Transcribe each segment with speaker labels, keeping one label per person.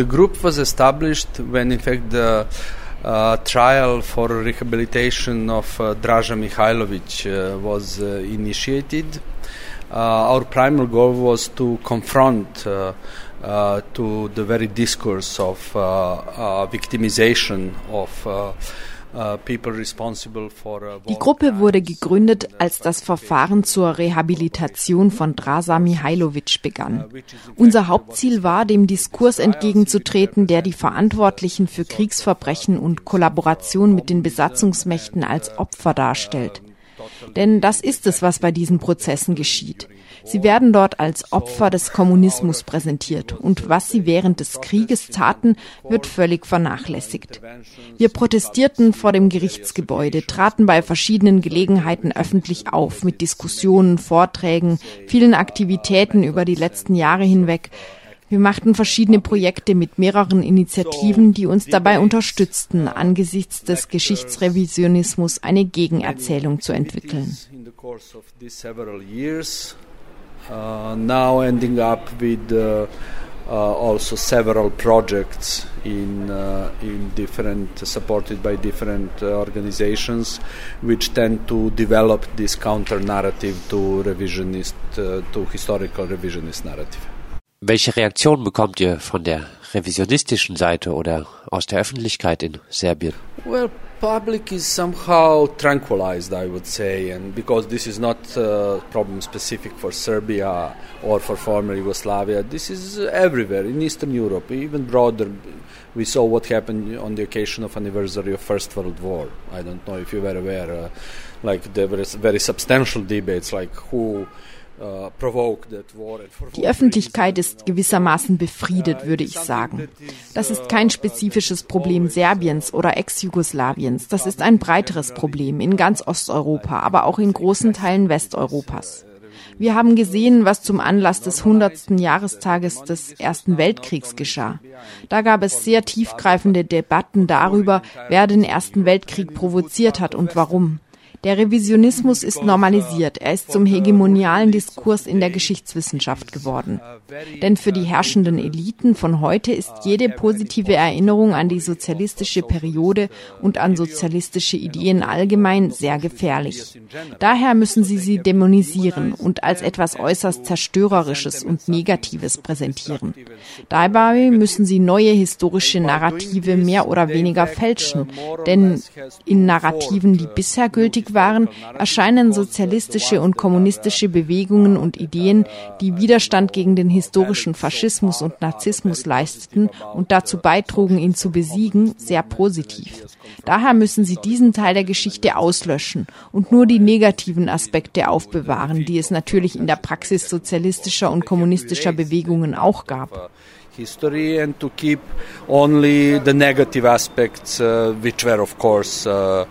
Speaker 1: The group was established when, in fact, the uh, trial for rehabilitation of uh, Draža Mihailovic uh, was uh, initiated. Uh, our primary goal was to confront uh, to the very discourse of victimization of
Speaker 2: Die Gruppe wurde gegründet, als das Verfahren zur Rehabilitation von Draza Mihailovic begann. Uh, Unser Hauptziel war, dem Diskurs entgegenzutreten, der die Verantwortlichen für Kriegsverbrechen und Kollaboration mit den Besatzungsmächten als Opfer darstellt. Denn das ist es, was bei diesen Prozessen geschieht. Sie werden dort als Opfer des Kommunismus präsentiert und was sie während des Krieges taten, wird völlig vernachlässigt. Wir protestierten vor dem Gerichtsgebäude, traten bei verschiedenen Gelegenheiten öffentlich auf mit Diskussionen, Vorträgen, vielen Aktivitäten über die letzten Jahre hinweg. Wir machten verschiedene Projekte mit mehreren Initiativen, die uns dabei unterstützten, angesichts des Geschichtsrevisionismus eine Gegenerzählung zu entwickeln.
Speaker 1: Uh, now ending up with uh, uh, also several projects in in different supported by different organizations which tend to develop this counter narrative to revisionist to historical revisionist narrative.
Speaker 3: Welche Reaktion bekommt ihr von der revisionistischen Seite oder aus der Öffentlichkeit in Serbien?
Speaker 1: Well, public is somehow tranquilized, I would say, and because this is not a problem specific for Serbia or for former Yugoslavia, this is everywhere in Eastern Europe, even broader. We saw what happened on the occasion of anniversary of First World War. I don't know if you were aware, uh, like there were very substantial debates, like who
Speaker 2: Die Öffentlichkeit ist gewissermaßen befriedet, würde ich sagen. Das ist kein spezifisches Problem Serbiens oder Ex-Jugoslawiens. Das ist ein breiteres Problem in ganz Osteuropa, aber auch in großen Teilen Westeuropas. Wir haben gesehen, was zum Anlass des 100. Jahrestages des Ersten Weltkriegs geschah. Da gab es sehr tiefgreifende Debatten darüber, wer den Ersten Weltkrieg provoziert hat und warum. Der Revisionismus ist normalisiert. Er ist zum hegemonialen Diskurs in der Geschichtswissenschaft geworden. Denn für die herrschenden Eliten von heute ist jede positive Erinnerung an die sozialistische Periode und an sozialistische Ideen allgemein sehr gefährlich. Daher müssen sie sie dämonisieren und als etwas äußerst Zerstörerisches und Negatives präsentieren. Dabei müssen sie neue historische Narrative mehr oder weniger fälschen, denn in Narrativen, die bisher gültig waren, erscheinen sozialistische und kommunistische Bewegungen und Ideen, die Widerstand gegen den historischen Faschismus und Narzissmus leisteten und dazu beitrugen, ihn zu besiegen, sehr positiv. Daher müssen sie diesen Teil der Geschichte auslöschen und nur die negativen Aspekte aufbewahren, die es natürlich in der Praxis sozialistischer und kommunistischer Bewegungen auch gab
Speaker 1: history and to keep only the negative aspects, uh, which were, of course, uh,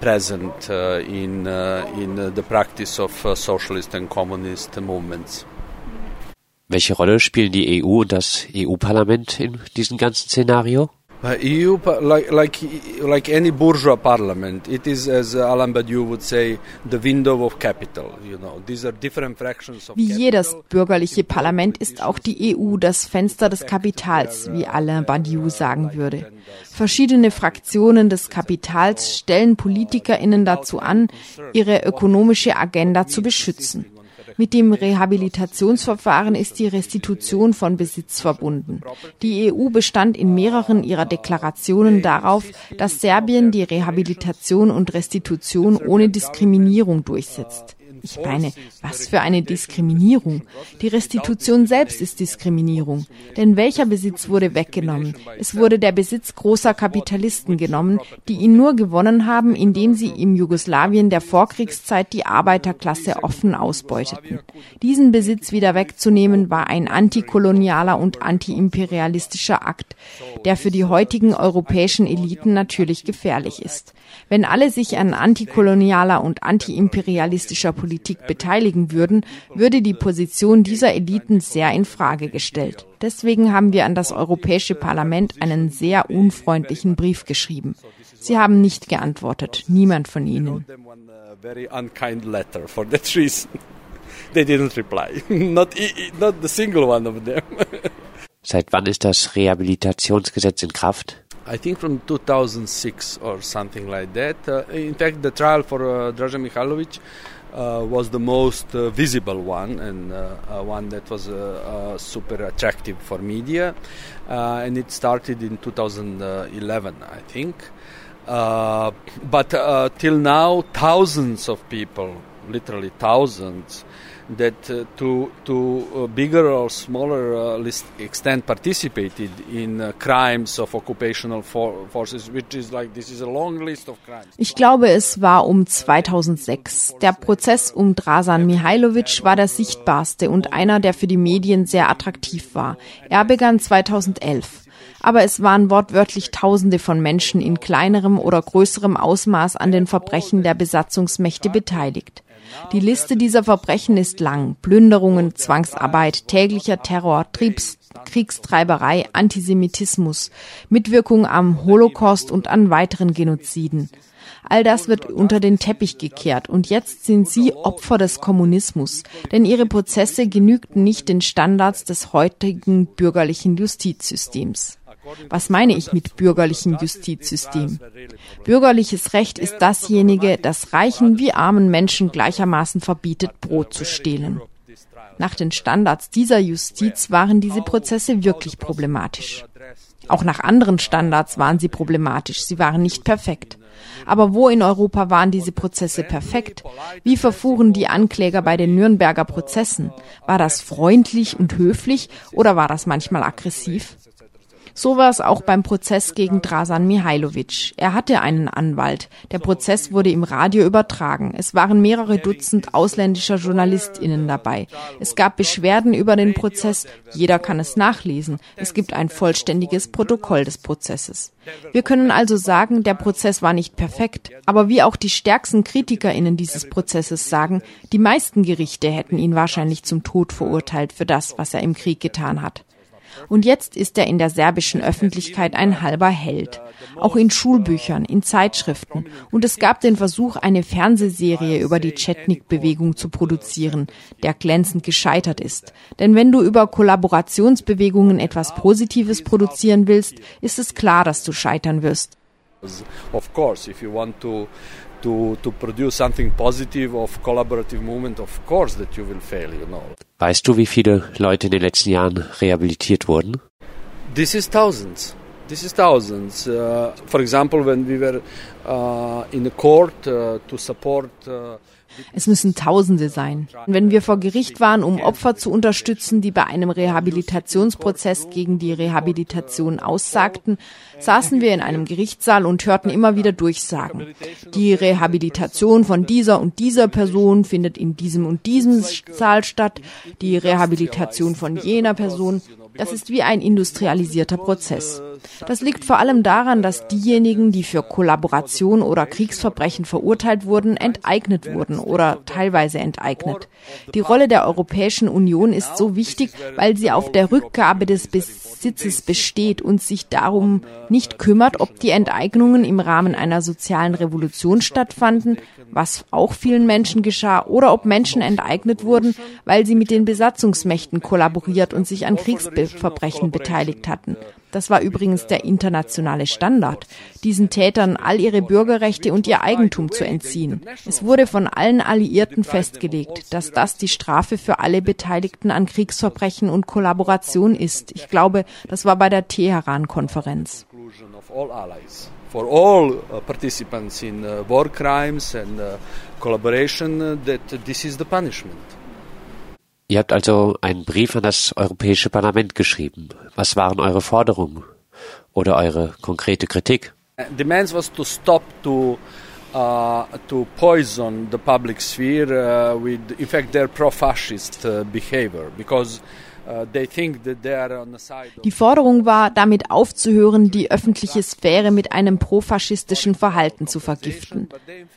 Speaker 1: present uh, in, uh, in the practice of socialist and communist movements.
Speaker 3: Welche Rolle spielen die EU und das EU-Parlament in diesem ganzen Szenario?
Speaker 1: EU, like, like, like any bourgeois parliament, it is, as Alain Badiou would say, the window of capital. You know, these are different fractions of
Speaker 2: Wie jedes bürgerliche Parlament ist auch die EU das Fenster des Kapitals, wie Alain Badiou sagen würde. Verschiedene Fraktionen des Kapitals stellen PolitikerInnen dazu an, ihre ökonomische Agenda zu beschützen. Mit dem Rehabilitationsverfahren ist die Restitution von Besitz verbunden. Die EU bestand in mehreren ihrer Deklarationen darauf, dass Serbien die Rehabilitation und Restitution ohne Diskriminierung durchsetzt. Ich meine, was für eine Diskriminierung. Die Restitution selbst ist Diskriminierung. Denn welcher Besitz wurde weggenommen? Es wurde der Besitz großer Kapitalisten genommen, die ihn nur gewonnen haben, indem sie im Jugoslawien der Vorkriegszeit die Arbeiterklasse offen ausbeuteten. Diesen Besitz wieder wegzunehmen war ein antikolonialer und antiimperialistischer Akt, der für die heutigen europäischen Eliten natürlich gefährlich ist. Wenn alle sich an antikolonialer und antiimperialistischer Politik Politik beteiligen würden, würde die Position dieser Eliten sehr in Frage gestellt. Deswegen haben wir an das Europäische Parlament einen sehr unfreundlichen Brief geschrieben. Sie haben nicht geantwortet, niemand von ihnen.
Speaker 1: Them.
Speaker 3: Seit wann ist das Rehabilitationsgesetz in Kraft?
Speaker 1: I think from 2006 or something like that. Uh, in fact, the trial for uh, Draža Mihailovic uh, was the most uh, visible one and uh, uh, one that was super attractive for media. and it started in 2011, I think. but till now, thousands of people, literally thousands, that uh, to to uh, bigger or smaller uh, extent participated in uh, crimes of occupational for forces, which is like this is a long list of crimes.
Speaker 2: Ich glaube, es war um 2006. Der Prozess um Drasan Mihailovic war der sichtbarste und einer, der für die Medien sehr attraktiv war. Er begann 2011 aber es waren wortwörtlich Tausende von Menschen in kleinerem oder größerem Ausmaß an den Verbrechen der Besatzungsmächte beteiligt. Die Liste dieser Verbrechen ist lang. Plünderungen, Zwangsarbeit, täglicher Terror, Triebs Kriegstreiberei, Antisemitismus, Mitwirkung am Holocaust und an weiteren Genoziden. All das wird unter den Teppich gekehrt und jetzt sind sie Opfer des Kommunismus, denn ihre Prozesse genügten nicht den Standards des heutigen bürgerlichen Justizsystems. Was meine ich mit bürgerlichem Justizsystem? Bürgerliches Recht ist dasjenige, das reichen wie armen Menschen gleichermaßen verbietet, Brot zu stehlen. Nach den Standards dieser Justiz waren diese Prozesse wirklich problematisch. Auch nach anderen Standards waren sie problematisch, sie waren nicht perfekt. Aber wo in Europa waren diese Prozesse perfekt? Wie verfuhren die Ankläger bei den Nürnberger Prozessen? War das freundlich und höflich oder war das manchmal aggressiv? So war es auch beim Prozess gegen Drasan Mihailovic. Er hatte einen Anwalt. Der Prozess wurde im Radio übertragen. Es waren mehrere Dutzend ausländischer JournalistInnen dabei. Es gab Beschwerden über den Prozess. Jeder kann es nachlesen. Es gibt ein vollständiges Protokoll des Prozesses. Wir können also sagen, der Prozess war nicht perfekt. Aber wie auch die stärksten KritikerInnen dieses Prozesses sagen, die meisten Gerichte hätten ihn wahrscheinlich zum Tod verurteilt für das, was er im Krieg getan hat. Und jetzt ist er in der serbischen Öffentlichkeit ein halber Held. Auch in Schulbüchern, in Zeitschriften. Und es gab den Versuch, eine Fernsehserie über die Chetnik-Bewegung zu produzieren, der glänzend gescheitert ist. Denn wenn du über Kollaborationsbewegungen etwas Positives produzieren willst, ist es klar, dass du scheitern wirst.
Speaker 1: Of course, if you want to to, to produce something positive of collaborative movement, of course that you will fail, you know.
Speaker 3: Weißt du, wie viele Leute in den letzten Jahren rehabilitiert wurden?
Speaker 1: This is thousands. This is thousands. Uh, for example, when we were uh, in the court uh, to support uh,
Speaker 2: es müssen Tausende sein. Wenn wir vor Gericht waren, um Opfer zu unterstützen, die bei einem Rehabilitationsprozess gegen die Rehabilitation aussagten, saßen wir in einem Gerichtssaal und hörten immer wieder Durchsagen. Die Rehabilitation von dieser und dieser Person findet in diesem und diesem Saal statt. Die Rehabilitation von jener Person das ist wie ein industrialisierter Prozess. Das liegt vor allem daran, dass diejenigen, die für Kollaboration oder Kriegsverbrechen verurteilt wurden, enteignet wurden oder teilweise enteignet. Die Rolle der Europäischen Union ist so wichtig, weil sie auf der Rückgabe des Besitzes besteht und sich darum nicht kümmert, ob die Enteignungen im Rahmen einer sozialen Revolution stattfanden, was auch vielen Menschen geschah, oder ob Menschen enteignet wurden, weil sie mit den Besatzungsmächten kollaboriert und sich an Kriegsverbrechen beteiligt hatten. Das war übrigens der internationale Standard, diesen Tätern all ihre Bürgerrechte und ihr Eigentum zu entziehen. Es wurde von allen Alliierten festgelegt, dass das die Strafe für alle Beteiligten an Kriegsverbrechen und Kollaboration ist. Ich glaube, das war bei der Teheran-Konferenz.
Speaker 1: For all uh, participants in uh, war crimes and uh, collaboration, that this is the punishment.
Speaker 3: Ihr habt also einen Brief an das Europäische Parlament geschrieben. Was waren eure Forderungen oder eure konkrete Kritik?
Speaker 1: Demands was to stop to uh, to poison the public sphere uh, with, in fact, their pro-fascist uh, behavior because Uh,
Speaker 2: die Forderung war, damit aufzuhören, die öffentliche Sphäre mit einem profaschistischen Verhalten zu vergiften.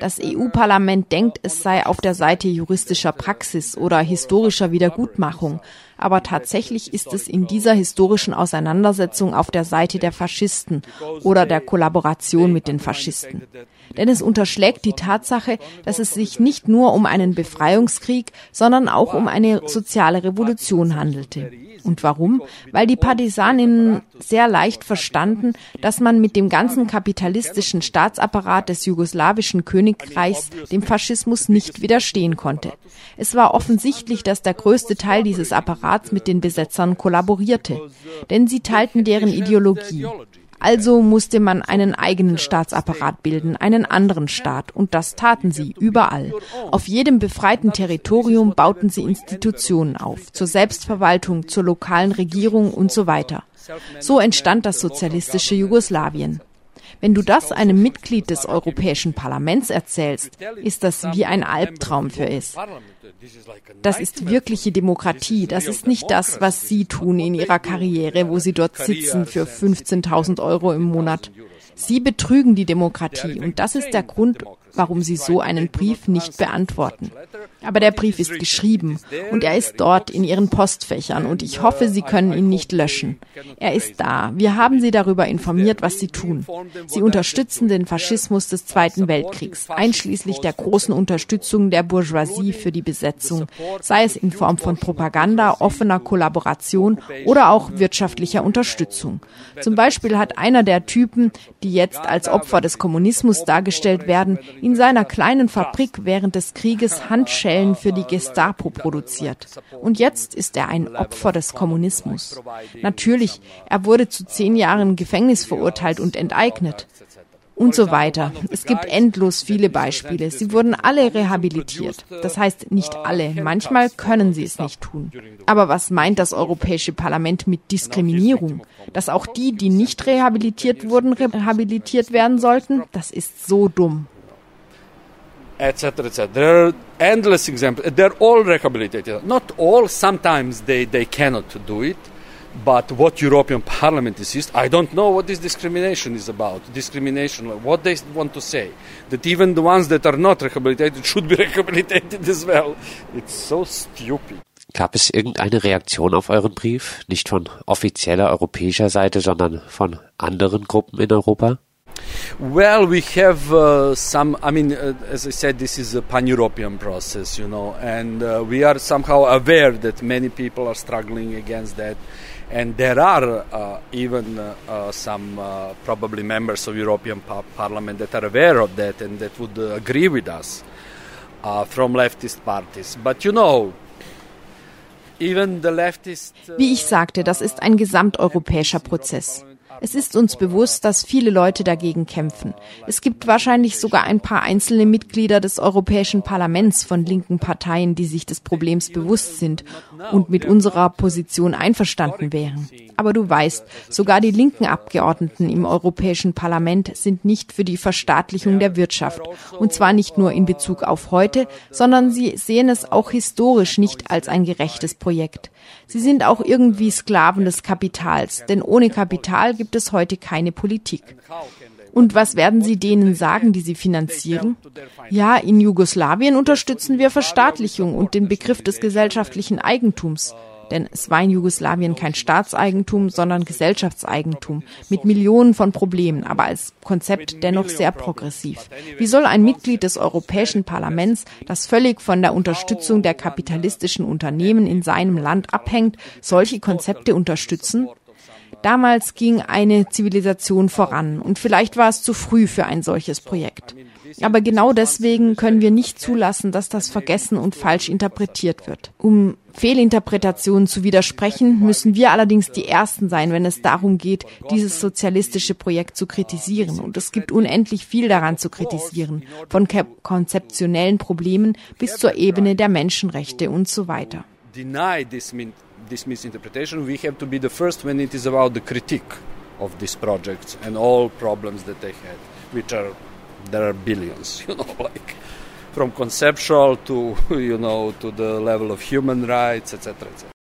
Speaker 2: Das EU-Parlament denkt, es sei auf der Seite juristischer Praxis oder historischer Wiedergutmachung, aber tatsächlich ist es in dieser historischen Auseinandersetzung auf der Seite der Faschisten oder der Kollaboration mit den Faschisten. Denn es unterschlägt die Tatsache, dass es sich nicht nur um einen Befreiungskrieg, sondern auch um eine soziale Revolution handelte. Und warum? Weil die Partisaninnen sehr leicht verstanden, dass man mit dem ganzen kapitalistischen Staatsapparat des jugoslawischen Königreichs dem Faschismus nicht widerstehen konnte. Es war offensichtlich, dass der größte Teil dieses Apparats mit den Besetzern kollaborierte, denn sie teilten deren Ideologie. Also musste man einen eigenen Staatsapparat bilden, einen anderen Staat. Und das taten sie überall. Auf jedem befreiten Territorium bauten sie Institutionen auf, zur Selbstverwaltung, zur lokalen Regierung und so weiter. So entstand das sozialistische Jugoslawien. Wenn du das einem Mitglied des Europäischen Parlaments erzählst, ist das wie ein Albtraum für es. Das ist wirkliche Demokratie. Das ist nicht das, was Sie tun in Ihrer Karriere, wo Sie dort sitzen für 15.000 Euro im Monat. Sie betrügen die Demokratie und das ist der Grund, warum Sie so einen Brief nicht beantworten. Aber der Brief ist geschrieben und er ist dort in Ihren Postfächern und ich hoffe, Sie können ihn nicht löschen. Er ist da. Wir haben Sie darüber informiert, was Sie tun. Sie unterstützen den Faschismus des Zweiten Weltkriegs, einschließlich der großen Unterstützung der Bourgeoisie für die Besetzung, sei es in Form von Propaganda, offener Kollaboration oder auch wirtschaftlicher Unterstützung. Zum Beispiel hat einer der Typen, die jetzt als Opfer des Kommunismus dargestellt werden, in seiner kleinen Fabrik während des Krieges Handschellen für die Gestapo produziert. Und jetzt ist er ein Opfer des Kommunismus. Natürlich, er wurde zu zehn Jahren Gefängnis verurteilt und enteignet und so weiter. Es gibt endlos viele Beispiele. Sie wurden alle rehabilitiert. Das heißt nicht alle. Manchmal können sie es nicht tun. Aber was meint das Europäische Parlament mit Diskriminierung? Dass auch die, die nicht rehabilitiert wurden, rehabilitiert werden sollten? Das ist so dumm.
Speaker 1: Etc etc there are endless examples. They're all rehabilitated. Not all sometimes they they cannot do it but what european parliament insists i don't know what this discrimination is about. Discrimination what they want to say. That even the ones that are not rehabilitated should be rehabilitated as well. It's so stupid.
Speaker 3: Gab es irgendeine Reaktion auf euren Brief? Nicht von offizieller europäischer Seite, sondern von anderen Gruppen in Europa?
Speaker 1: Well, we have uh, some. I mean, uh, as I said, this is a pan-European process, you know, and uh, we are somehow aware that many people are struggling against that, and there are uh, even uh, uh, some probably members of European par- Parliament that are aware of that and that would agree with us from leftist parties. But you know. Even the leftist.
Speaker 2: Wie ich sagte, das ist ein gesamteuropäischer Prozess. Es ist uns bewusst, dass viele Leute dagegen kämpfen. Es gibt wahrscheinlich sogar ein paar einzelne Mitglieder des Europäischen Parlaments von linken Parteien, die sich des Problems bewusst sind und mit unserer Position einverstanden wären. Aber du weißt, sogar die linken Abgeordneten im Europäischen Parlament sind nicht für die Verstaatlichung der Wirtschaft. Und zwar nicht nur in Bezug auf heute, sondern sie sehen es auch historisch nicht als ein gerechtes Projekt. Sie sind auch irgendwie Sklaven des Kapitals, denn ohne Kapital gibt es heute keine Politik. Und was werden Sie denen sagen, die Sie finanzieren? Ja, in Jugoslawien unterstützen wir Verstaatlichung und den Begriff des gesellschaftlichen Eigentums. Denn es war in Jugoslawien kein Staatseigentum, sondern Gesellschaftseigentum mit Millionen von Problemen, aber als Konzept dennoch sehr progressiv. Wie soll ein Mitglied des Europäischen Parlaments, das völlig von der Unterstützung der kapitalistischen Unternehmen in seinem Land abhängt, solche Konzepte unterstützen? Damals ging eine Zivilisation voran und vielleicht war es zu früh für ein solches Projekt. Aber genau deswegen können wir nicht zulassen, dass das vergessen und falsch interpretiert wird. Um Fehlinterpretationen zu widersprechen, müssen wir allerdings die Ersten sein, wenn es darum geht, dieses sozialistische Projekt zu kritisieren. Und es gibt unendlich viel daran zu kritisieren, von konzeptionellen Problemen bis zur Ebene der Menschenrechte und so weiter.
Speaker 1: this misinterpretation, we have to be the first when it is about the critique of these projects and all problems that they had, which are there are billions, you know, like from conceptual to you know to the level of human rights, etc., etc.